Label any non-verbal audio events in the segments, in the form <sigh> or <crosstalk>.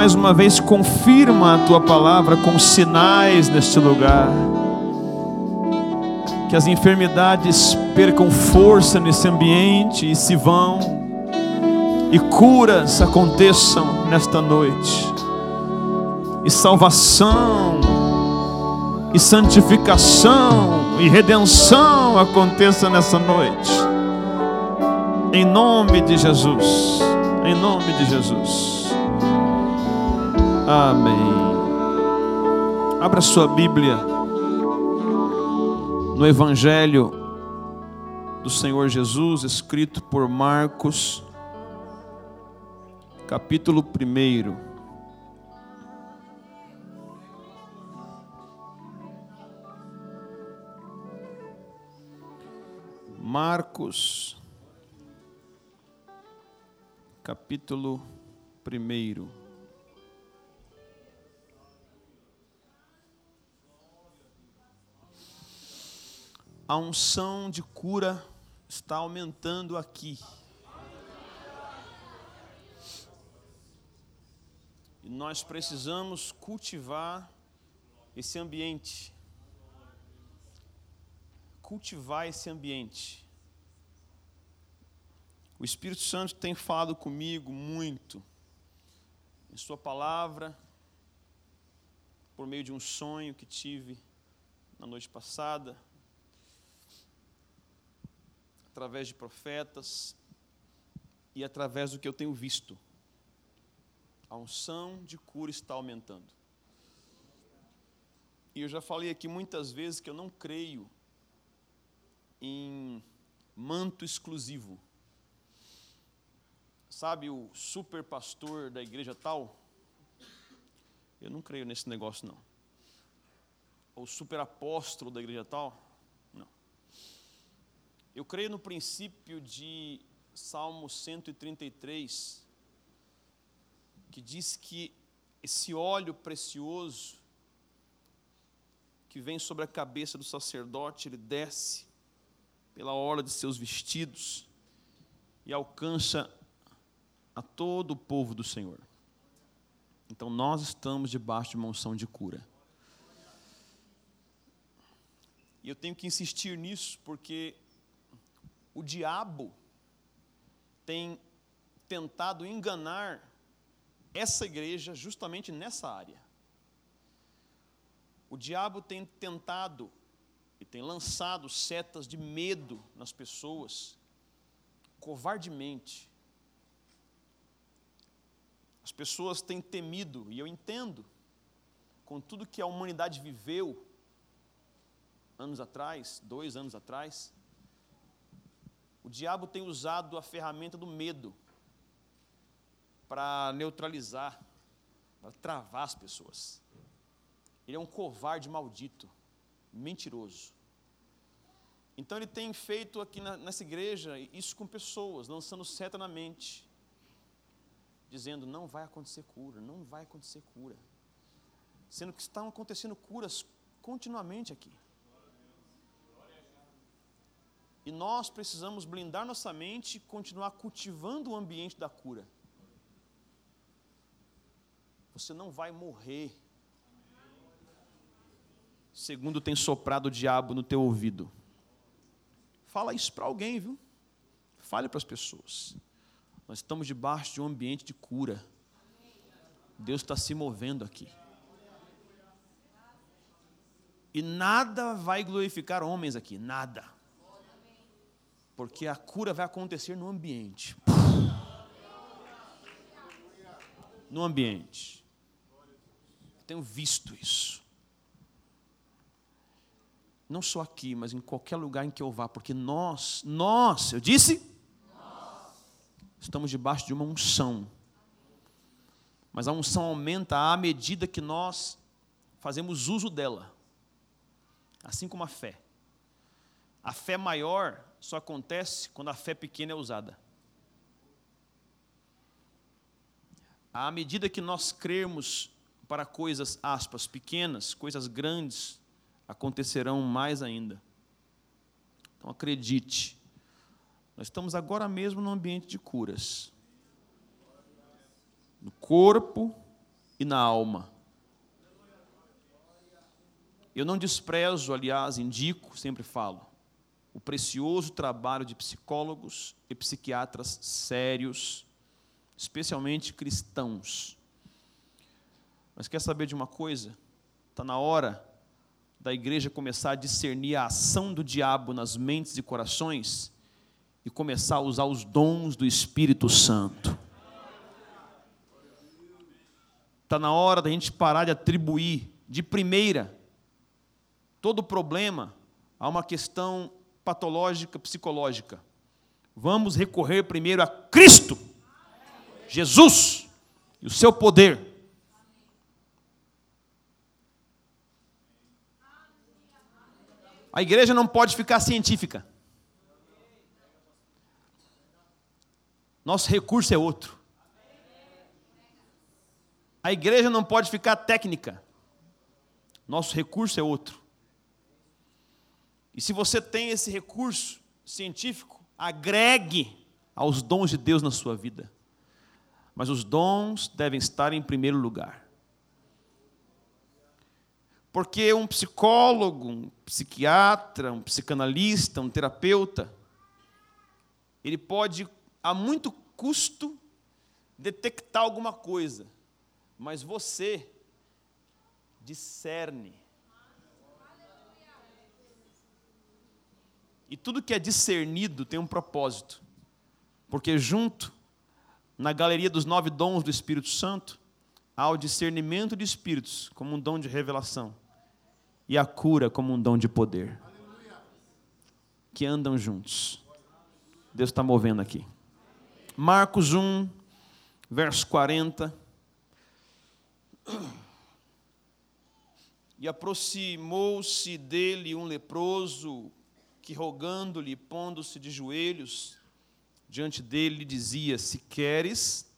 Mais uma vez confirma a tua palavra com sinais neste lugar. Que as enfermidades percam força nesse ambiente e se vão. E curas aconteçam nesta noite. E salvação, e santificação, e redenção aconteça nessa noite. Em nome de Jesus. Em nome de Jesus. Amém. Abra sua Bíblia no Evangelho do Senhor Jesus, escrito por Marcos, capítulo 1. Marcos, capítulo 1. A unção de cura está aumentando aqui. E nós precisamos cultivar esse ambiente. Cultivar esse ambiente. O Espírito Santo tem falado comigo muito, em Sua palavra, por meio de um sonho que tive na noite passada através de profetas e através do que eu tenho visto. A unção de cura está aumentando. E eu já falei aqui muitas vezes que eu não creio em manto exclusivo. Sabe o super pastor da igreja tal? Eu não creio nesse negócio não. Ou super apóstolo da igreja tal? Eu creio no princípio de Salmo 133, que diz que esse óleo precioso que vem sobre a cabeça do sacerdote, ele desce pela orla de seus vestidos e alcança a todo o povo do Senhor. Então nós estamos debaixo de uma unção de cura. E eu tenho que insistir nisso porque o diabo tem tentado enganar essa igreja justamente nessa área. O diabo tem tentado e tem lançado setas de medo nas pessoas, covardemente. As pessoas têm temido, e eu entendo, com tudo que a humanidade viveu anos atrás, dois anos atrás, o diabo tem usado a ferramenta do medo para neutralizar, para travar as pessoas. Ele é um covarde maldito, mentiroso. Então ele tem feito aqui nessa igreja isso com pessoas, lançando seta na mente, dizendo: não vai acontecer cura, não vai acontecer cura. Sendo que estão acontecendo curas continuamente aqui. E nós precisamos blindar nossa mente e continuar cultivando o ambiente da cura. Você não vai morrer segundo tem soprado o diabo no teu ouvido. Fala isso para alguém, viu? Fale para as pessoas. Nós estamos debaixo de um ambiente de cura. Deus está se movendo aqui. E nada vai glorificar homens aqui, nada. Porque a cura vai acontecer no ambiente. No ambiente. Eu tenho visto isso. Não só aqui, mas em qualquer lugar em que eu vá, porque nós, nós, eu disse? Nós. Estamos debaixo de uma unção. Mas a unção aumenta à medida que nós fazemos uso dela. Assim como a fé. A fé maior só acontece quando a fé pequena é usada. À medida que nós crermos para coisas, aspas, pequenas, coisas grandes acontecerão mais ainda. Então acredite, nós estamos agora mesmo no ambiente de curas. No corpo e na alma. Eu não desprezo, aliás, indico, sempre falo, o precioso trabalho de psicólogos e psiquiatras sérios, especialmente cristãos. Mas quer saber de uma coisa? Está na hora da igreja começar a discernir a ação do diabo nas mentes e corações e começar a usar os dons do Espírito Santo. Está na hora da gente parar de atribuir de primeira todo problema a uma questão patológica, psicológica. Vamos recorrer primeiro a Cristo, Jesus e o seu poder. A igreja não pode ficar científica. Nosso recurso é outro. A igreja não pode ficar técnica. Nosso recurso é outro. E se você tem esse recurso científico, agregue aos dons de Deus na sua vida. Mas os dons devem estar em primeiro lugar. Porque um psicólogo, um psiquiatra, um psicanalista, um terapeuta, ele pode, a muito custo, detectar alguma coisa, mas você discerne. E tudo que é discernido tem um propósito, porque junto, na galeria dos nove dons do Espírito Santo, há o discernimento de espíritos como um dom de revelação e a cura como um dom de poder. Que andam juntos. Deus está movendo aqui. Marcos 1, verso 40. E aproximou-se dele um leproso, que rogando-lhe, pondo-se de joelhos, diante dele dizia: Se queres,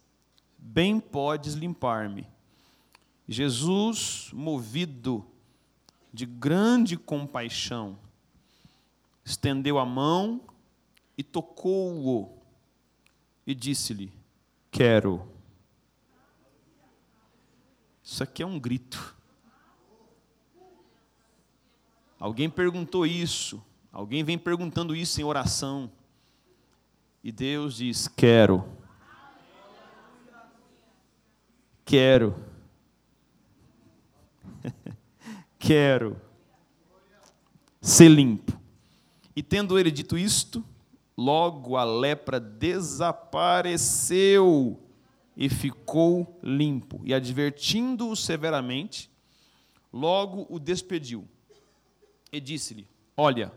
bem podes limpar-me. Jesus, movido de grande compaixão, estendeu a mão e tocou-o e disse-lhe: Quero. Isso aqui é um grito. Alguém perguntou isso, alguém vem perguntando isso em oração, e Deus diz: Quero. Quero. <laughs> Quero ser limpo. E tendo ele dito isto, logo a lepra desapareceu e ficou limpo. E advertindo-o severamente, logo o despediu. E disse-lhe: Olha,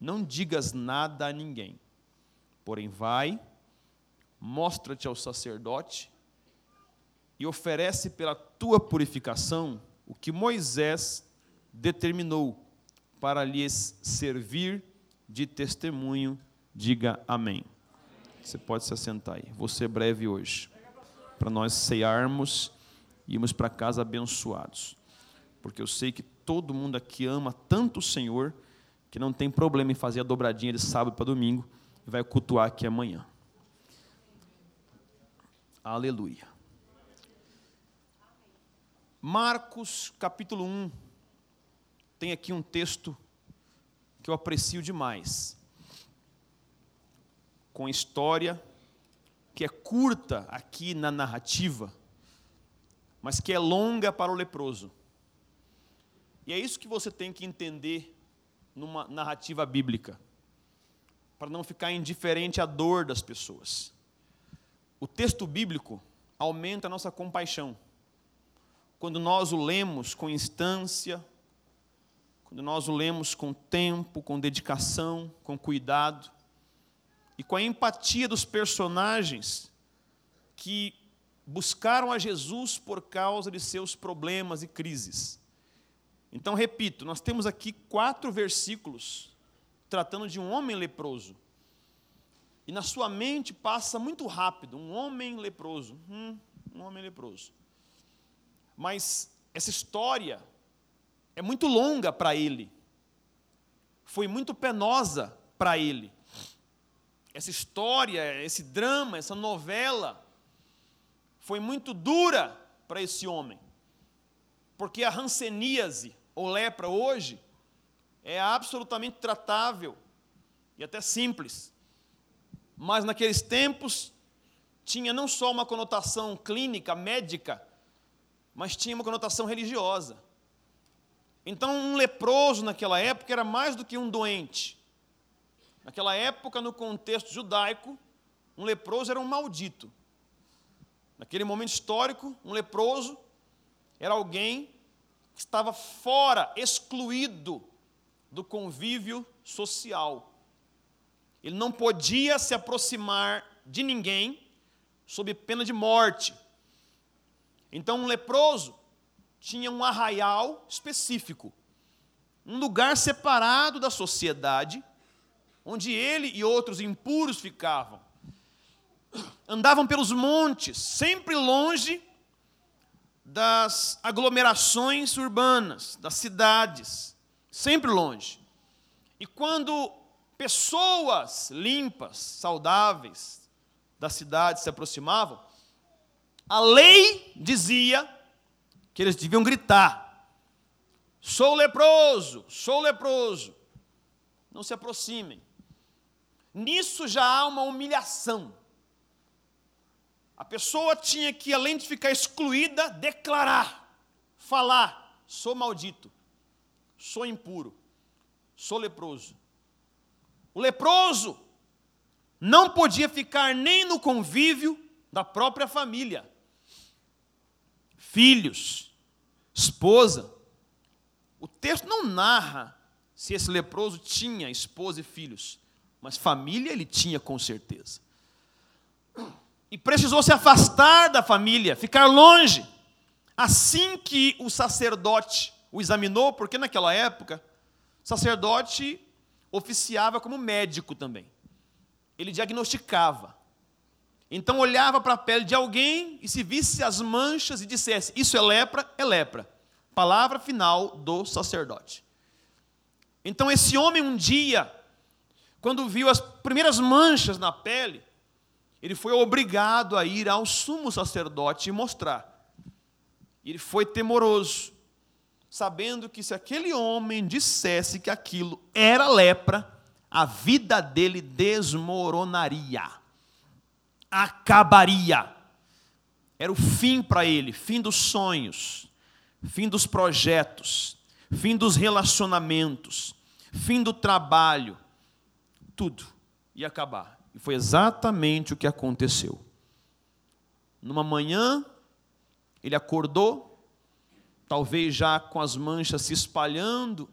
não digas nada a ninguém, porém vai, mostra-te ao sacerdote e oferece pela tua purificação o que Moisés determinou para lhes servir de testemunho. Diga amém. Você pode se assentar aí. Vou ser breve hoje, para nós cearmos e irmos para casa abençoados. Porque eu sei que todo mundo aqui ama tanto o Senhor que não tem problema em fazer a dobradinha de sábado para domingo e vai cultuar aqui amanhã. Aleluia. Marcos capítulo 1 tem aqui um texto que eu aprecio demais. Com história que é curta aqui na narrativa, mas que é longa para o leproso. E é isso que você tem que entender numa narrativa bíblica, para não ficar indiferente à dor das pessoas. O texto bíblico aumenta a nossa compaixão. Quando nós o lemos com instância, quando nós o lemos com tempo, com dedicação, com cuidado e com a empatia dos personagens que buscaram a Jesus por causa de seus problemas e crises. Então, repito, nós temos aqui quatro versículos tratando de um homem leproso. E na sua mente passa muito rápido, um homem leproso, hum, um homem leproso. Mas essa história é muito longa para ele. Foi muito penosa para ele. Essa história, esse drama, essa novela foi muito dura para esse homem. Porque a hanseníase, ou lepra, hoje, é absolutamente tratável e até simples. Mas naqueles tempos, tinha não só uma conotação clínica, médica, mas tinha uma conotação religiosa. Então, um leproso naquela época era mais do que um doente. Naquela época, no contexto judaico, um leproso era um maldito. Naquele momento histórico, um leproso era alguém estava fora, excluído do convívio social. Ele não podia se aproximar de ninguém sob pena de morte. Então, um leproso tinha um arraial específico, um lugar separado da sociedade, onde ele e outros impuros ficavam. Andavam pelos montes, sempre longe das aglomerações urbanas, das cidades, sempre longe. E quando pessoas limpas, saudáveis da cidade se aproximavam, a lei dizia que eles deviam gritar: Sou leproso, sou leproso. Não se aproximem. Nisso já há uma humilhação. A pessoa tinha que, além de ficar excluída, declarar, falar: sou maldito, sou impuro, sou leproso. O leproso não podia ficar nem no convívio da própria família. Filhos, esposa. O texto não narra se esse leproso tinha esposa e filhos, mas família ele tinha com certeza e precisou se afastar da família, ficar longe. Assim que o sacerdote o examinou, porque naquela época, o sacerdote oficiava como médico também. Ele diagnosticava. Então olhava para a pele de alguém e se visse as manchas e dissesse: Isso é lepra, é lepra. Palavra final do sacerdote. Então esse homem um dia, quando viu as primeiras manchas na pele, ele foi obrigado a ir ao sumo sacerdote e mostrar. Ele foi temoroso, sabendo que se aquele homem dissesse que aquilo era lepra, a vida dele desmoronaria, acabaria. Era o fim para ele, fim dos sonhos, fim dos projetos, fim dos relacionamentos, fim do trabalho, tudo ia acabar. E foi exatamente o que aconteceu. Numa manhã, ele acordou, talvez já com as manchas se espalhando,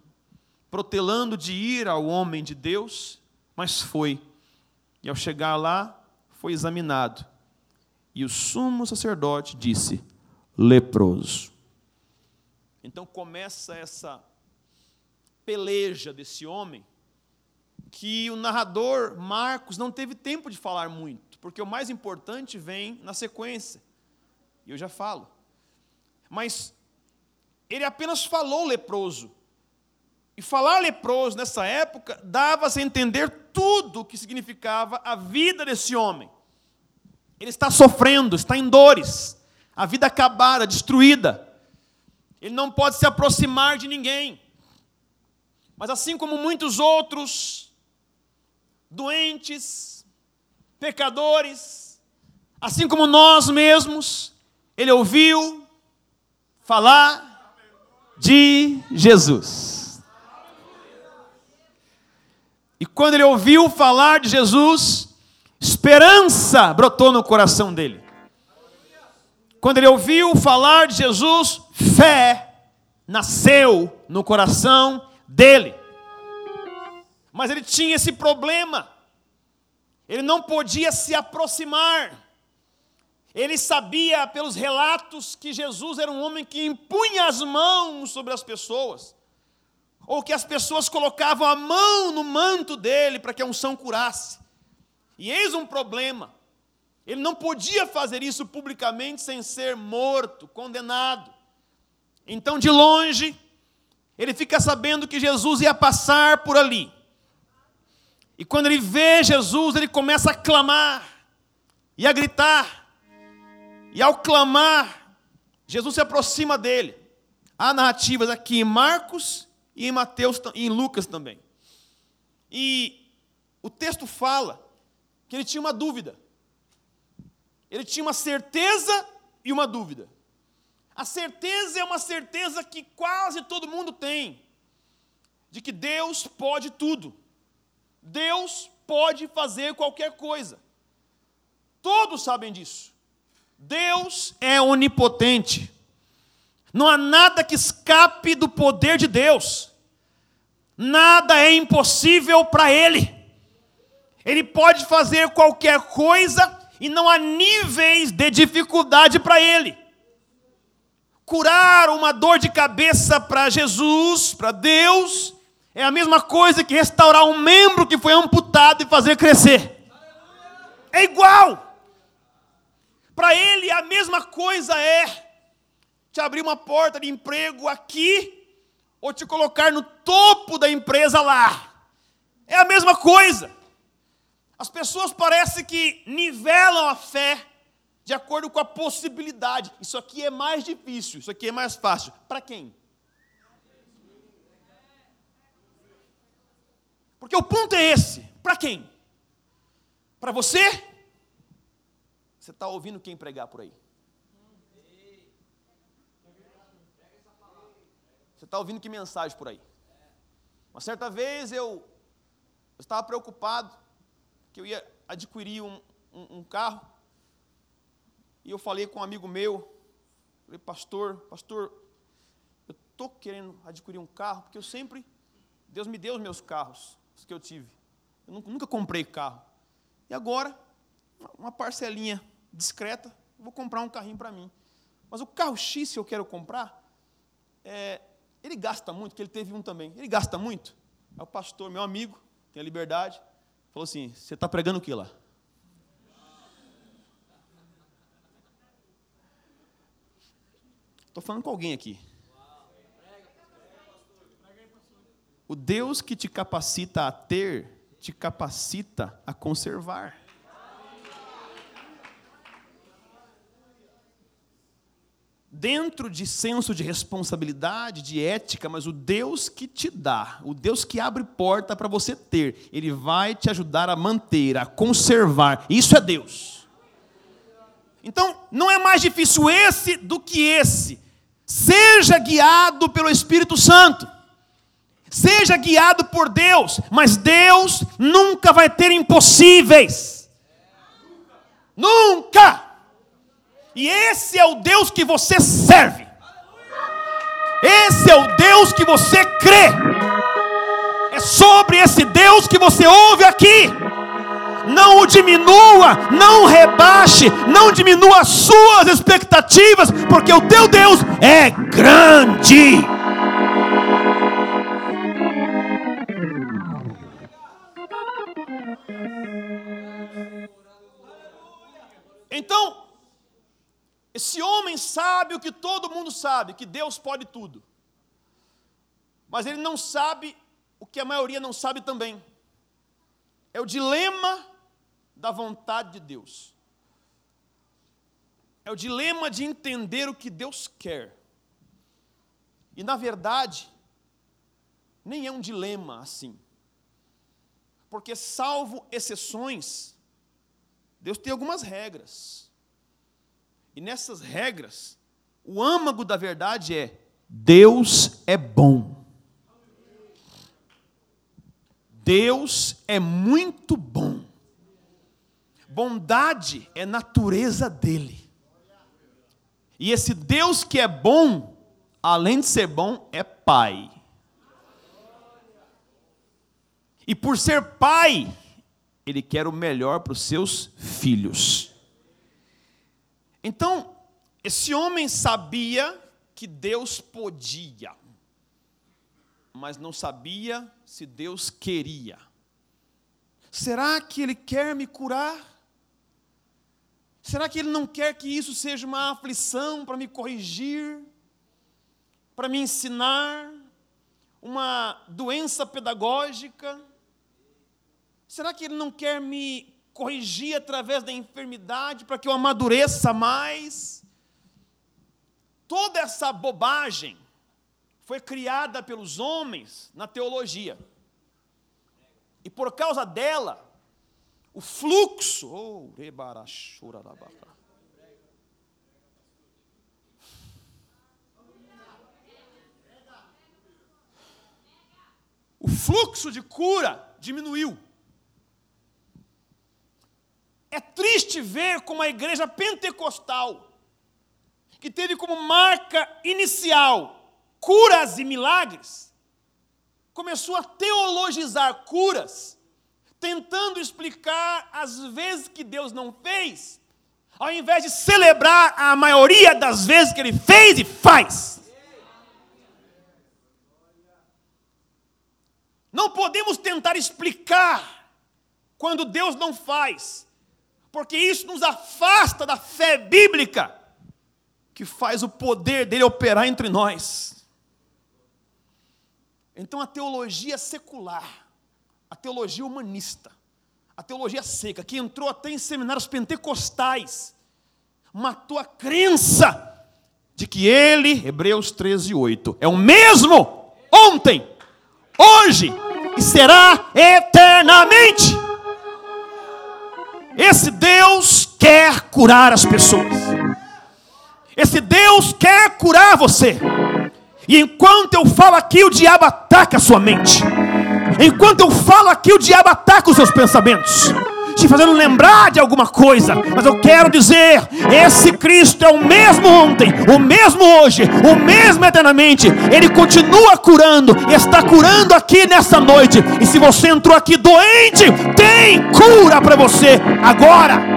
protelando de ir ao homem de Deus, mas foi. E ao chegar lá, foi examinado. E o sumo sacerdote disse: leproso. Então começa essa peleja desse homem que o narrador Marcos não teve tempo de falar muito, porque o mais importante vem na sequência. E eu já falo. Mas ele apenas falou leproso. E falar leproso nessa época dava-se a entender tudo o que significava a vida desse homem. Ele está sofrendo, está em dores, a vida acabada, destruída. Ele não pode se aproximar de ninguém. Mas assim como muitos outros doentes, pecadores, assim como nós mesmos, ele ouviu falar de Jesus. E quando ele ouviu falar de Jesus, esperança brotou no coração dele. Quando ele ouviu falar de Jesus, fé nasceu no coração dele. Mas ele tinha esse problema. Ele não podia se aproximar. Ele sabia pelos relatos que Jesus era um homem que impunha as mãos sobre as pessoas, ou que as pessoas colocavam a mão no manto dele para que a unção curasse. E eis um problema. Ele não podia fazer isso publicamente sem ser morto, condenado. Então, de longe, ele fica sabendo que Jesus ia passar por ali. E quando ele vê Jesus, ele começa a clamar e a gritar. E ao clamar, Jesus se aproxima dele. Há narrativas aqui em Marcos e em Mateus e em Lucas também. E o texto fala que ele tinha uma dúvida. Ele tinha uma certeza e uma dúvida. A certeza é uma certeza que quase todo mundo tem, de que Deus pode tudo. Deus pode fazer qualquer coisa. Todos sabem disso. Deus é onipotente. Não há nada que escape do poder de Deus. Nada é impossível para Ele. Ele pode fazer qualquer coisa e não há níveis de dificuldade para Ele. Curar uma dor de cabeça para Jesus, para Deus, é a mesma coisa que restaurar um membro que foi amputado e fazer crescer. É igual. Para Ele, a mesma coisa é te abrir uma porta de emprego aqui ou te colocar no topo da empresa lá. É a mesma coisa. As pessoas parecem que nivelam a fé de acordo com a possibilidade. Isso aqui é mais difícil, isso aqui é mais fácil. Para quem? Porque o ponto é esse. Para quem? Para você? Você está ouvindo quem pregar por aí? Você está ouvindo que mensagem por aí? Uma certa vez eu, eu estava preocupado que eu ia adquirir um, um, um carro e eu falei com um amigo meu, falei, pastor, pastor, eu estou querendo adquirir um carro porque eu sempre, Deus me deu os meus carros, os que eu tive. Eu nunca, comprei carro. E agora, uma parcelinha discreta, vou comprar um carrinho para mim. Mas o carro X que eu quero comprar, é, ele gasta muito, que ele teve um também. Ele gasta muito. Aí o pastor, meu amigo, tem a liberdade, falou assim: Você está pregando o que lá? Estou falando com alguém aqui. O Deus que te capacita a ter, te capacita a conservar. dentro de senso de responsabilidade, de ética, mas o Deus que te dá, o Deus que abre porta para você ter, ele vai te ajudar a manter, a conservar. Isso é Deus. Então, não é mais difícil esse do que esse. Seja guiado pelo Espírito Santo. Seja guiado por Deus, mas Deus nunca vai ter impossíveis. Nunca! E esse é o Deus que você serve. Esse é o Deus que você crê. É sobre esse Deus que você ouve aqui. Não o diminua, não rebaixe, não diminua as suas expectativas, porque o teu Deus é grande. Então, esse homem sabe o que todo mundo sabe, que Deus pode tudo. Mas ele não sabe o que a maioria não sabe também. É o dilema da vontade de Deus. É o dilema de entender o que Deus quer. E na verdade, nem é um dilema assim. Porque, salvo exceções, Deus tem algumas regras. E nessas regras, o âmago da verdade é: Deus é bom. Deus é muito bom. Bondade é natureza dele. E esse Deus que é bom, além de ser bom, é Pai. E por ser Pai, Ele quer o melhor para os seus filhos. Então, esse homem sabia que Deus podia, mas não sabia se Deus queria. Será que Ele quer me curar? Será que Ele não quer que isso seja uma aflição para me corrigir, para me ensinar, uma doença pedagógica? Será que Ele não quer me corrigir através da enfermidade para que eu amadureça mais. toda essa bobagem foi criada pelos homens na teologia. E por causa dela, o fluxo, oh, o fluxo de cura diminuiu. É triste ver como a igreja pentecostal, que teve como marca inicial curas e milagres, começou a teologizar curas, tentando explicar as vezes que Deus não fez, ao invés de celebrar a maioria das vezes que Ele fez e faz. Não podemos tentar explicar quando Deus não faz, porque isso nos afasta da fé bíblica, que faz o poder dele operar entre nós. Então a teologia secular, a teologia humanista, a teologia seca, que entrou até em seminários pentecostais, matou a crença de que ele, Hebreus 13, 8, é o mesmo ontem, hoje e será eternamente. Esse Deus quer curar as pessoas. Esse Deus quer curar você. E enquanto eu falo aqui, o diabo ataca a sua mente. Enquanto eu falo aqui, o diabo ataca os seus pensamentos te fazendo lembrar de alguma coisa, mas eu quero dizer: esse Cristo é o mesmo ontem, o mesmo hoje, o mesmo eternamente. Ele continua curando, está curando aqui nessa noite. E se você entrou aqui doente, tem cura para você agora.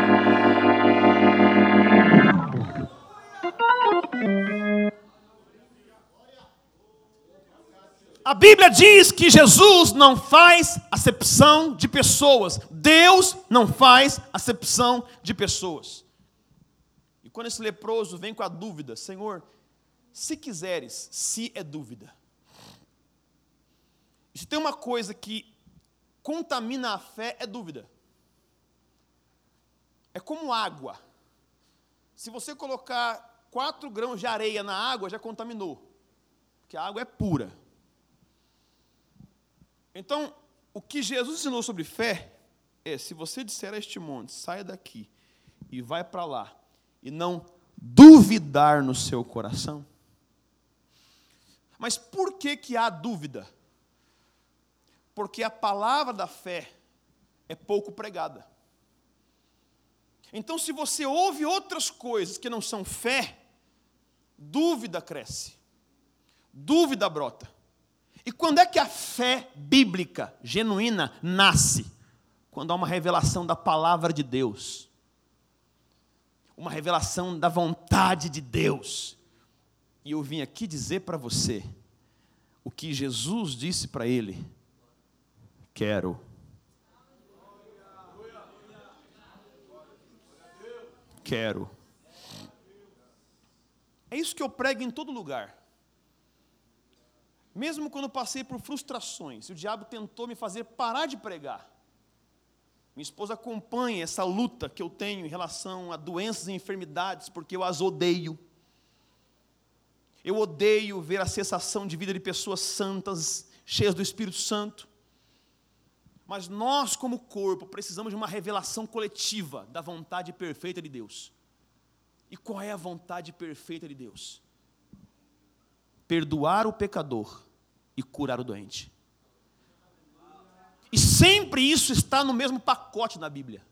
A Bíblia diz que Jesus não faz acepção de pessoas. Deus não faz acepção de pessoas. E quando esse leproso vem com a dúvida, Senhor, se quiseres, se é dúvida. E se tem uma coisa que contamina a fé, é dúvida. É como água. Se você colocar quatro grãos de areia na água, já contaminou. Porque a água é pura. Então, o que Jesus ensinou sobre fé é: se você disser a este monte, saia daqui e vai para lá, e não duvidar no seu coração. Mas por que, que há dúvida? Porque a palavra da fé é pouco pregada. Então, se você ouve outras coisas que não são fé, dúvida cresce, dúvida brota. E quando é que a fé bíblica genuína nasce? Quando há uma revelação da palavra de Deus, uma revelação da vontade de Deus. E eu vim aqui dizer para você o que Jesus disse para ele: Quero. Quero. É isso que eu prego em todo lugar. Mesmo quando passei por frustrações, o diabo tentou me fazer parar de pregar. Minha esposa acompanha essa luta que eu tenho em relação a doenças e enfermidades, porque eu as odeio. Eu odeio ver a cessação de vida de pessoas santas, cheias do Espírito Santo. Mas nós, como corpo, precisamos de uma revelação coletiva da vontade perfeita de Deus. E qual é a vontade perfeita de Deus? Perdoar o pecador e curar o doente. E sempre isso está no mesmo pacote na Bíblia.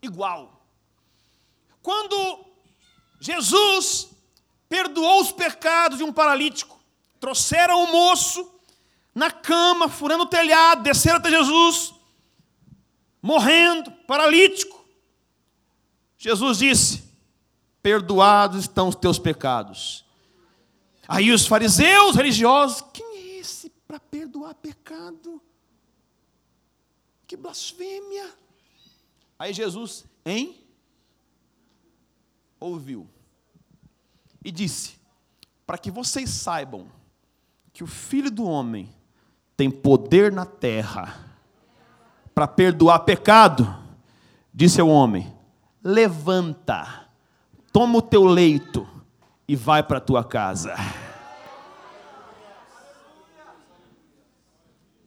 Igual. Quando Jesus perdoou os pecados de um paralítico, trouxeram o moço na cama, furando o telhado, desceram até Jesus, morrendo, paralítico. Jesus disse: Perdoados estão os teus pecados. Aí os fariseus religiosos, quem para perdoar pecado. Que blasfêmia! Aí Jesus, hein? Ouviu e disse: Para que vocês saibam que o Filho do Homem tem poder na terra para perdoar pecado, disse ao homem: Levanta, toma o teu leito e vai para a tua casa.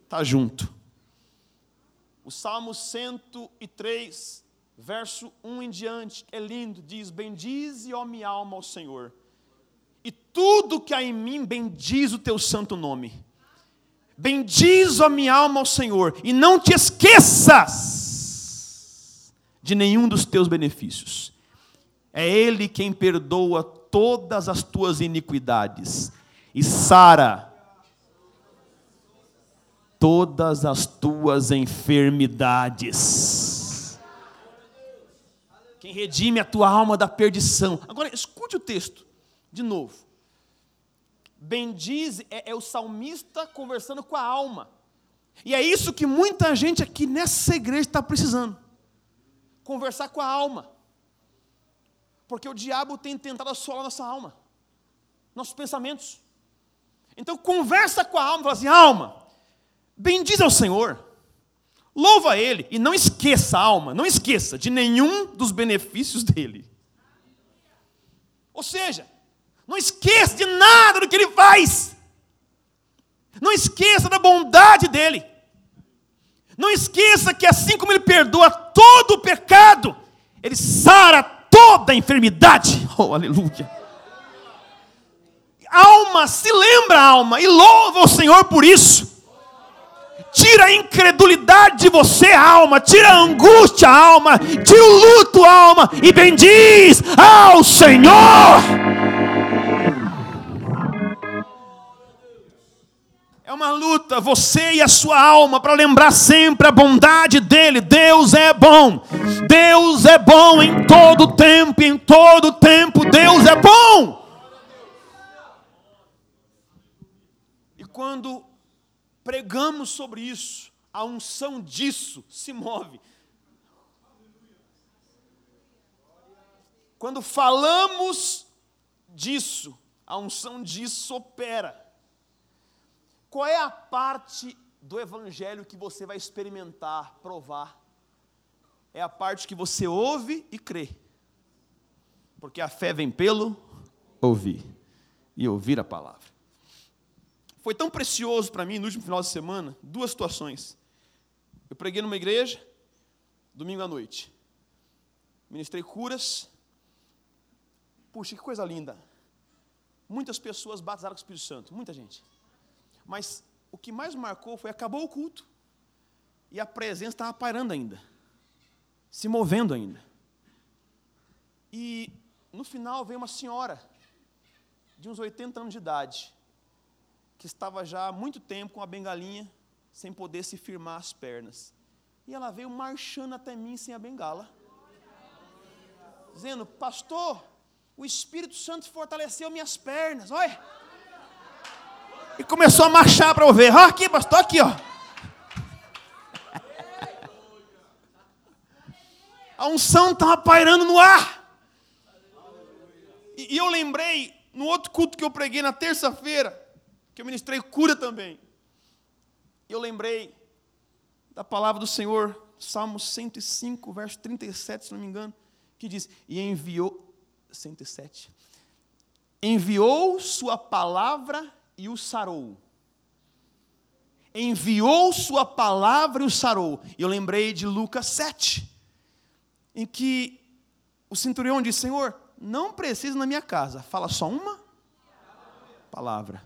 Tá junto. O Salmo 103, verso 1 em diante, é lindo, diz: Bendize, ó minha alma, ao Senhor, e tudo que há em mim bendiz o teu santo nome. Bendiz, ó minha alma, ao Senhor, e não te esqueças de nenhum dos teus benefícios. É Ele quem perdoa todas as tuas iniquidades e sara todas as tuas enfermidades. Quem redime a tua alma da perdição. Agora, escute o texto, de novo. Bendize é, é o salmista conversando com a alma. E é isso que muita gente aqui nessa igreja está precisando: conversar com a alma. Porque o diabo tem tentado assolar nossa alma, nossos pensamentos. Então conversa com a alma, fala assim, alma, bendiz ao Senhor, louva Ele, e não esqueça, alma, não esqueça de nenhum dos benefícios dEle. Ou seja, não esqueça de nada do que Ele faz. Não esqueça da bondade dEle. Não esqueça que assim como Ele perdoa todo o pecado, Ele sara toda enfermidade. <laughs> Oh, aleluia. Alma, se lembra, alma, e louva o Senhor por isso. Tira a incredulidade de você, alma. Tira a angústia, alma. Tira o luto, alma. E bendiz ao Senhor. É uma luta, você e a sua alma, para lembrar sempre a bondade dEle. Deus é bom. Deus é bom em todo tempo, em todo tempo. Deus é bom. E quando pregamos sobre isso, a unção disso se move. Quando falamos disso, a unção disso opera. Qual é a parte do Evangelho que você vai experimentar, provar? É a parte que você ouve e crê. Porque a fé vem pelo ouvir e ouvir a palavra. Foi tão precioso para mim no último final de semana, duas situações. Eu preguei numa igreja, domingo à noite. Ministrei curas. Puxa, que coisa linda. Muitas pessoas batizaram com o Espírito Santo, muita gente. Mas o que mais marcou foi acabou o culto e a presença estava pairando ainda, se movendo ainda. E no final veio uma senhora de uns 80 anos de idade, que estava já há muito tempo com a bengalinha, sem poder se firmar as pernas. E ela veio marchando até mim sem a bengala, dizendo: Pastor, o Espírito Santo fortaleceu minhas pernas, olha e começou a marchar para eu ver. Ó, aqui, pastor, aqui, ó. <laughs> A unção estava pairando no ar. E, e eu lembrei, no outro culto que eu preguei na terça-feira, que eu ministrei cura também. Eu lembrei da palavra do Senhor, Salmo 105, verso 37, se não me engano, que diz: E enviou, 107, enviou Sua palavra e o sarou. Enviou sua palavra e o sarou. E eu lembrei de Lucas 7, em que o centurião disse: Senhor, não precisa na minha casa, fala só uma palavra.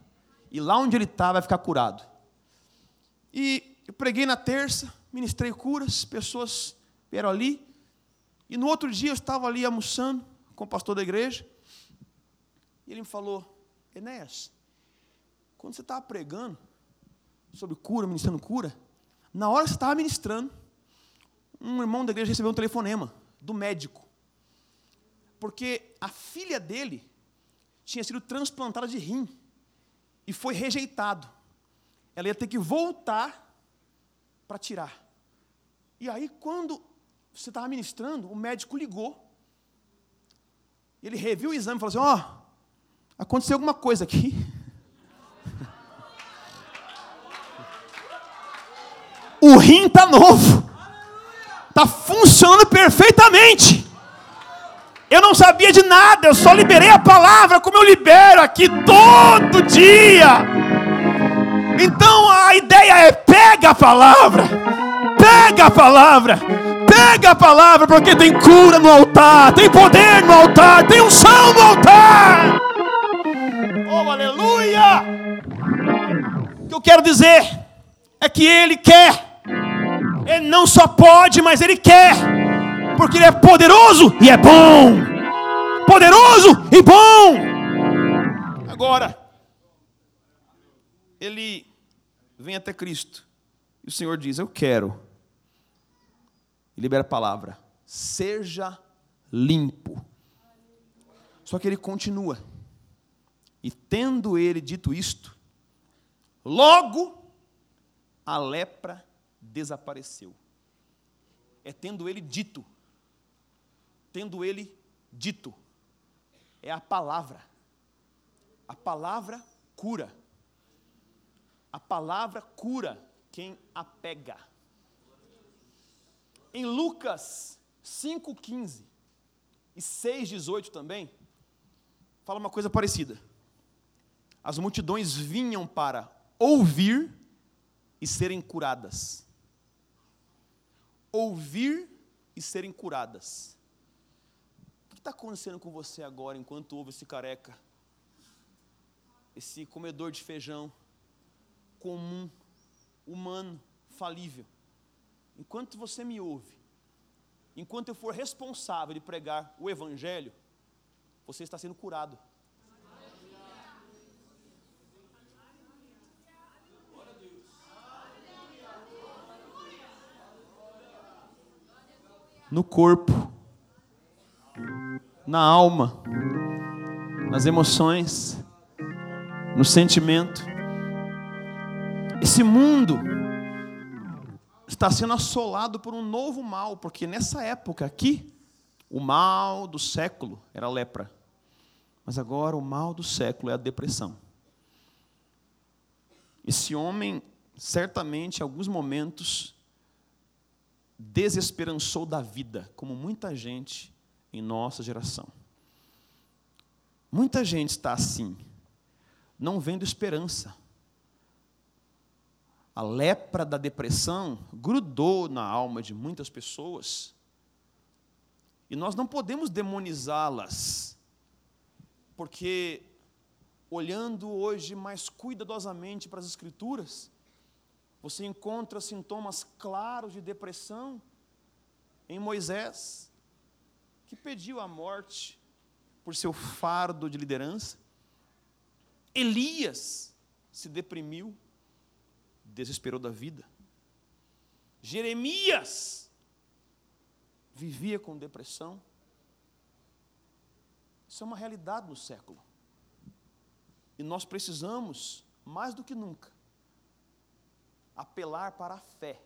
E lá onde ele está, vai ficar curado. E eu preguei na terça, ministrei curas, pessoas vieram ali. E no outro dia eu estava ali almoçando com o pastor da igreja. E ele me falou: Enéas, quando você estava pregando sobre cura, ministrando cura, na hora que você estava ministrando, um irmão da igreja recebeu um telefonema do médico. Porque a filha dele tinha sido transplantada de rim e foi rejeitado. Ela ia ter que voltar para tirar. E aí, quando você estava ministrando, o médico ligou. Ele reviu o exame e falou assim: Ó, oh, aconteceu alguma coisa aqui. <laughs> O rim está novo. Está funcionando perfeitamente. Eu não sabia de nada, eu só liberei a palavra como eu libero aqui todo dia. Então a ideia é: pega a palavra, pega a palavra, pega a palavra, porque tem cura no altar, tem poder no altar, tem unção no altar. Oh, aleluia! O que eu quero dizer é que Ele quer, Ele não só pode, mas Ele quer porque Ele é poderoso e é bom. Poderoso e bom. Agora, ele vem até Cristo e o Senhor diz: Eu quero. E libera a palavra: Seja limpo. Só que ele continua. E tendo ele dito isto, logo a lepra desapareceu. É tendo ele dito tendo ele dito. É a palavra. A palavra cura. A palavra cura quem a pega. Em Lucas 5,15 e 6,18 também, fala uma coisa parecida. As multidões vinham para ouvir e serem curadas. Ouvir e serem curadas está acontecendo com você agora enquanto ouve esse careca? Esse comedor de feijão comum, humano, falível. Enquanto você me ouve, enquanto eu for responsável de pregar o Evangelho, você está sendo curado. No corpo na alma, nas emoções, no sentimento. Esse mundo está sendo assolado por um novo mal, porque nessa época aqui, o mal do século era a lepra. Mas agora o mal do século é a depressão. Esse homem, certamente, em alguns momentos, desesperançou da vida, como muita gente em nossa geração. Muita gente está assim, não vendo esperança. A lepra da depressão grudou na alma de muitas pessoas. E nós não podemos demonizá-las, porque olhando hoje mais cuidadosamente para as Escrituras, você encontra sintomas claros de depressão em Moisés, que pediu a morte por seu fardo de liderança. Elias se deprimiu, desesperou da vida. Jeremias vivia com depressão. Isso é uma realidade no século. E nós precisamos, mais do que nunca, apelar para a fé.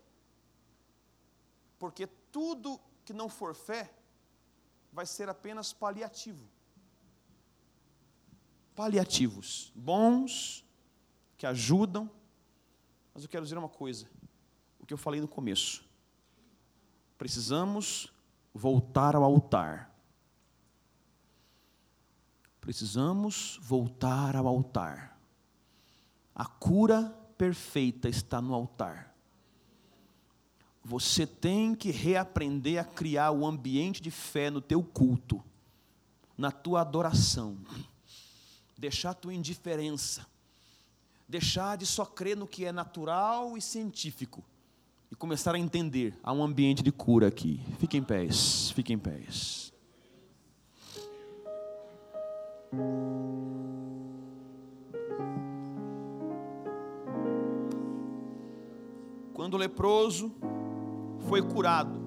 Porque tudo que não for fé vai ser apenas paliativo. Paliativos, bons, que ajudam, mas eu quero dizer uma coisa, o que eu falei no começo. Precisamos voltar ao altar. Precisamos voltar ao altar. A cura perfeita está no altar. Você tem que reaprender a criar o ambiente de fé no teu culto, na tua adoração. Deixar a tua indiferença. Deixar de só crer no que é natural e científico. E começar a entender. Há um ambiente de cura aqui. Fiquem em pés, fiquem em pés. Quando o leproso foi curado.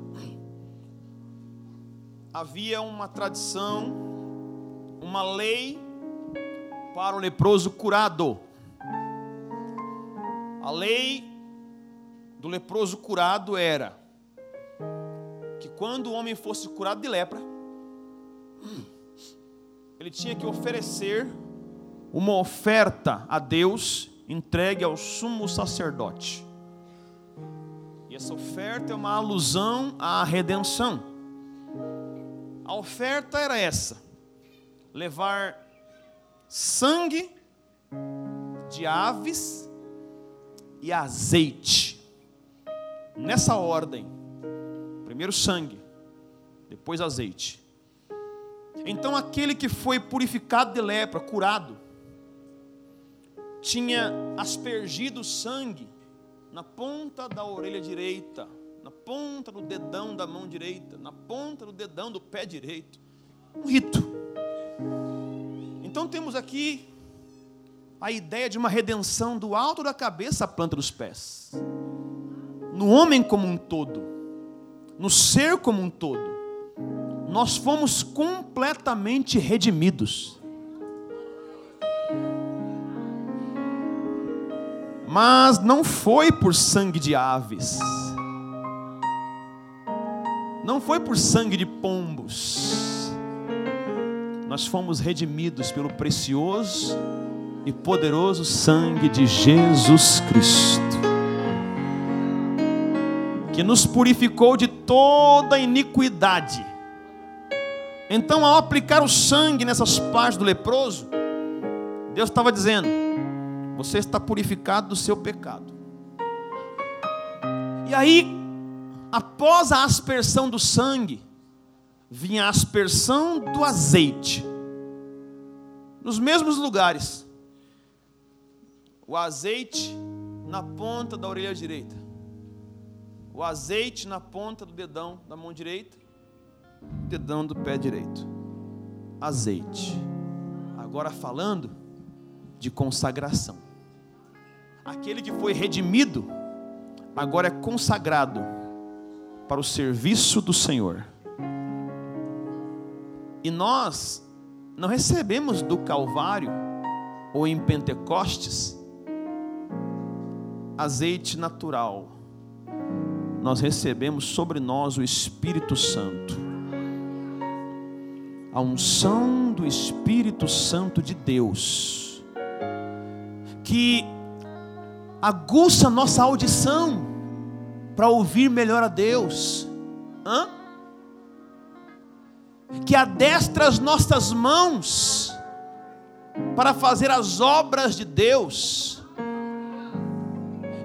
Havia uma tradição, uma lei para o leproso curado. A lei do leproso curado era que quando o homem fosse curado de lepra, ele tinha que oferecer uma oferta a Deus entregue ao sumo sacerdote essa oferta é uma alusão à redenção. A oferta era essa: levar sangue de aves e azeite. Nessa ordem. Primeiro sangue, depois azeite. Então aquele que foi purificado de lepra, curado, tinha aspergido sangue na ponta da orelha direita, na ponta do dedão da mão direita, na ponta do dedão do pé direito. Um rito. Então temos aqui a ideia de uma redenção do alto da cabeça à planta dos pés. No homem como um todo, no ser como um todo nós fomos completamente redimidos. Mas não foi por sangue de aves, não foi por sangue de pombos, nós fomos redimidos pelo precioso e poderoso sangue de Jesus Cristo, que nos purificou de toda iniquidade. Então, ao aplicar o sangue nessas partes do leproso, Deus estava dizendo: Você está purificado do seu pecado. E aí, após a aspersão do sangue, vinha a aspersão do azeite. Nos mesmos lugares. O azeite na ponta da orelha direita. O azeite na ponta do dedão da mão direita dedão do pé direito. Azeite. Agora falando de consagração. Aquele que foi redimido, agora é consagrado para o serviço do Senhor. E nós não recebemos do Calvário ou em Pentecostes azeite natural. Nós recebemos sobre nós o Espírito Santo a unção do Espírito Santo de Deus, que aguça nossa audição para ouvir melhor a Deus, Hã? que adestra as nossas mãos para fazer as obras de Deus,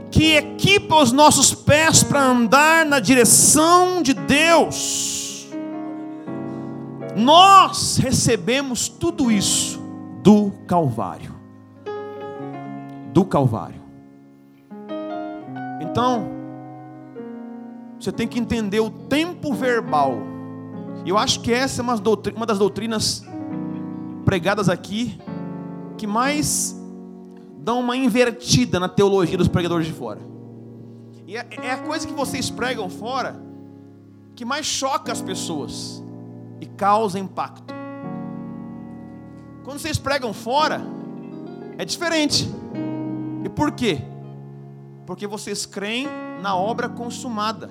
que equipa os nossos pés para andar na direção de Deus nós recebemos tudo isso do Calvário. Do Calvário. Então, você tem que entender o tempo verbal. Eu acho que essa é uma das doutrinas pregadas aqui que mais dão uma invertida na teologia dos pregadores de fora. E é, é a coisa que vocês pregam fora que mais choca as pessoas e causa impacto. Quando vocês pregam fora, é diferente. E por quê? Porque vocês creem na obra consumada.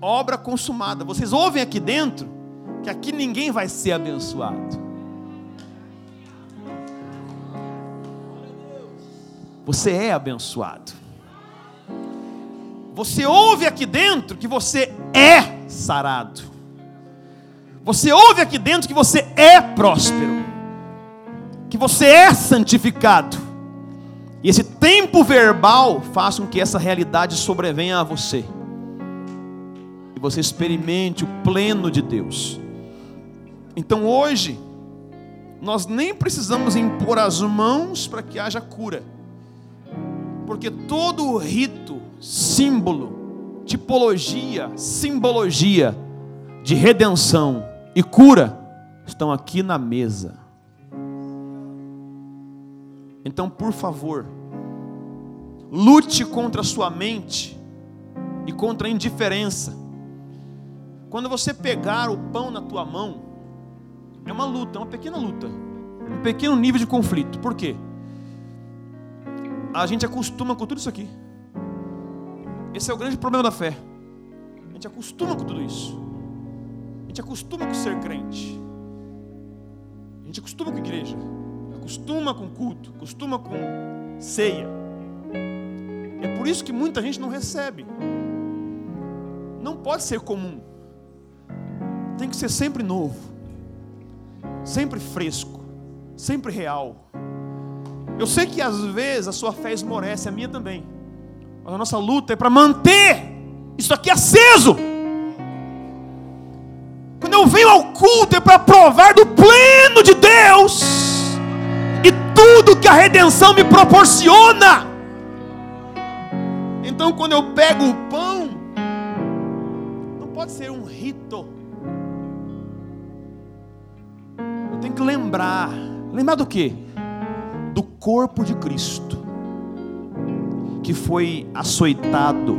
Obra consumada. Vocês ouvem aqui dentro que aqui ninguém vai ser abençoado. Você é abençoado. Você ouve aqui dentro que você é sarado. Você ouve aqui dentro que você é próspero, que você é santificado. E esse tempo verbal faz com que essa realidade sobrevenha a você. E você experimente o pleno de Deus. Então hoje, nós nem precisamos impor as mãos para que haja cura. Porque todo o rito, símbolo, tipologia, simbologia de redenção e cura estão aqui na mesa. Então, por favor, lute contra a sua mente e contra a indiferença. Quando você pegar o pão na tua mão, é uma luta, é uma pequena luta, um pequeno nível de conflito. Por quê? A gente acostuma com tudo isso aqui. Esse é o grande problema da fé. A gente acostuma com tudo isso. A gente acostuma com ser crente. A gente acostuma com igreja. Acostuma com culto. Acostuma com ceia. É por isso que muita gente não recebe. Não pode ser comum. tem que ser sempre novo, sempre fresco, sempre real. Eu sei que às vezes a sua fé esmorece, a minha também. Mas a nossa luta é para manter isso aqui aceso. Quando eu venho ao culto é para provar do pleno de Deus e tudo que a redenção me proporciona. Então, quando eu pego o pão, não pode ser um rito. Eu tenho que lembrar. Lembrar do quê? Do corpo de Cristo, que foi açoitado,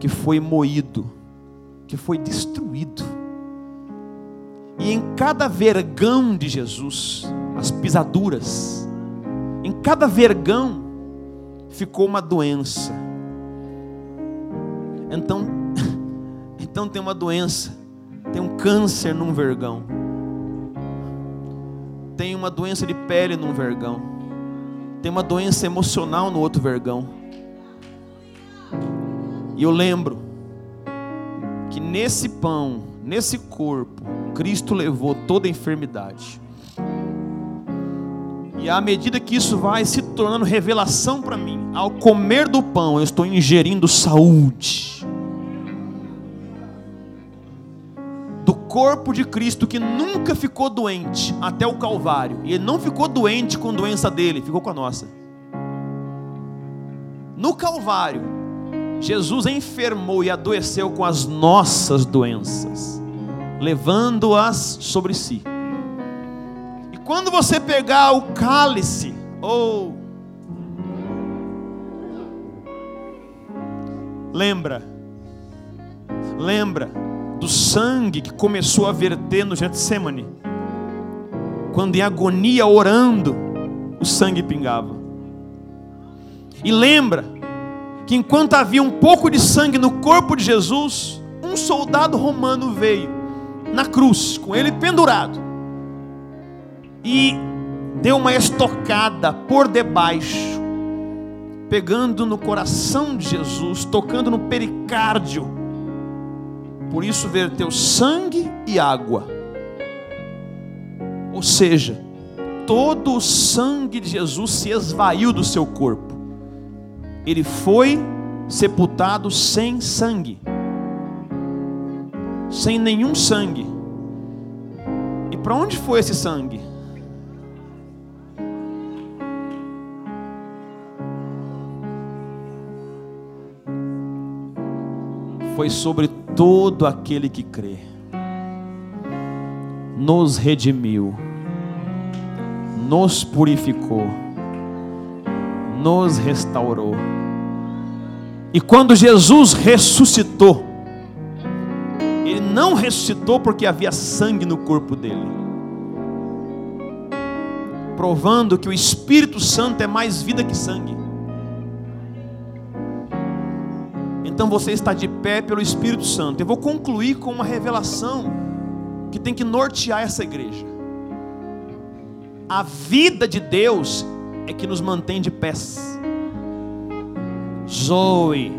que foi moído, que foi destruído. E em cada vergão de Jesus, as pisaduras, em cada vergão ficou uma doença. Então, <laughs> então tem uma doença, tem um câncer num vergão, tem uma doença de pele num vergão, tem uma doença emocional no outro vergão. E eu lembro que nesse pão, nesse corpo, Cristo levou toda a enfermidade. E à medida que isso vai se tornando revelação para mim, ao comer do pão, eu estou ingerindo saúde. Do corpo de Cristo que nunca ficou doente até o Calvário. E ele não ficou doente com a doença dele, ficou com a nossa. No Calvário, Jesus enfermou e adoeceu com as nossas doenças, levando-as sobre si quando você pegar o cálice, ou. Lembra, lembra do sangue que começou a verter no Getsemane, quando em agonia orando, o sangue pingava. E lembra que enquanto havia um pouco de sangue no corpo de Jesus, um soldado romano veio na cruz, com ele pendurado e deu uma estocada por debaixo, pegando no coração de Jesus, tocando no pericárdio. Por isso verteu sangue e água. Ou seja, todo o sangue de Jesus se esvaiu do seu corpo. Ele foi sepultado sem sangue. Sem nenhum sangue. E para onde foi esse sangue? Foi sobre todo aquele que crê. Nos redimiu, nos purificou, nos restaurou. E quando Jesus ressuscitou, ele não ressuscitou porque havia sangue no corpo dele, provando que o Espírito Santo é mais vida que sangue. Então você está de pé pelo Espírito Santo. Eu vou concluir com uma revelação que tem que nortear essa igreja. A vida de Deus é que nos mantém de pés. Zoe.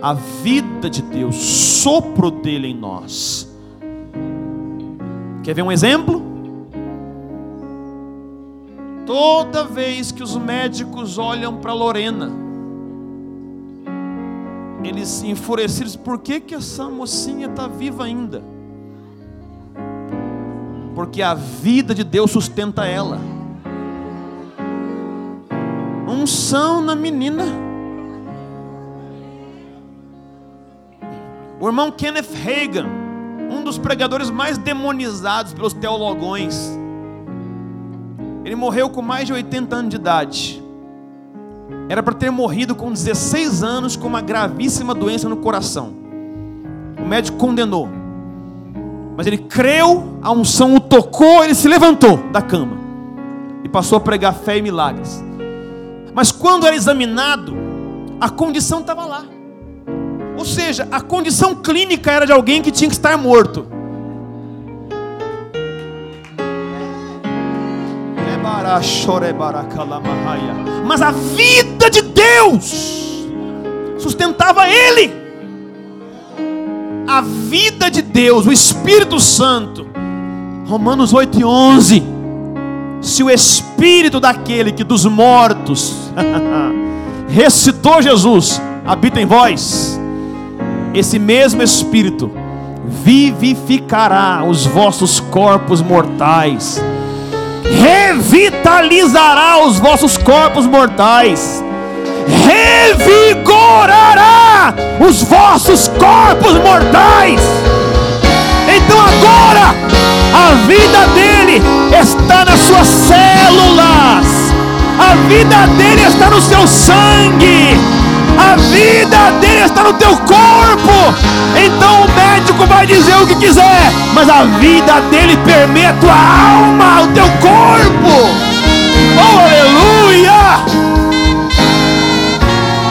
A vida de Deus, sopro dele em nós. Quer ver um exemplo? Toda vez que os médicos olham para Lorena, eles enfurecidos, por que, que essa mocinha está viva ainda? Porque a vida de Deus sustenta ela. Unção na menina. O irmão Kenneth Reagan, um dos pregadores mais demonizados pelos teologões, ele morreu com mais de 80 anos de idade. Era para ter morrido com 16 anos com uma gravíssima doença no coração. O médico condenou. Mas ele creu, a unção o tocou, ele se levantou da cama e passou a pregar fé e milagres. Mas quando era examinado, a condição estava lá. Ou seja, a condição clínica era de alguém que tinha que estar morto. Mas a vida de Deus sustentava ele. a vida de Deus, o Espírito Santo. Romanos 8 e 11. Se o Espírito daquele que dos mortos <laughs> recitou Jesus habita em vós, esse mesmo Espírito vivificará os vossos corpos mortais, revitalizará os vossos corpos mortais, revigorará os vossos corpos mortais. Então agora a vida dele está nas suas células, a vida dele está no seu sangue a vida dele está no teu corpo. Então o médico vai dizer o que quiser, mas a vida dele permeia a tua alma, o teu corpo. Oh, aleluia!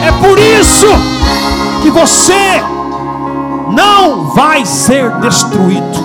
É por isso que você não vai ser destruído.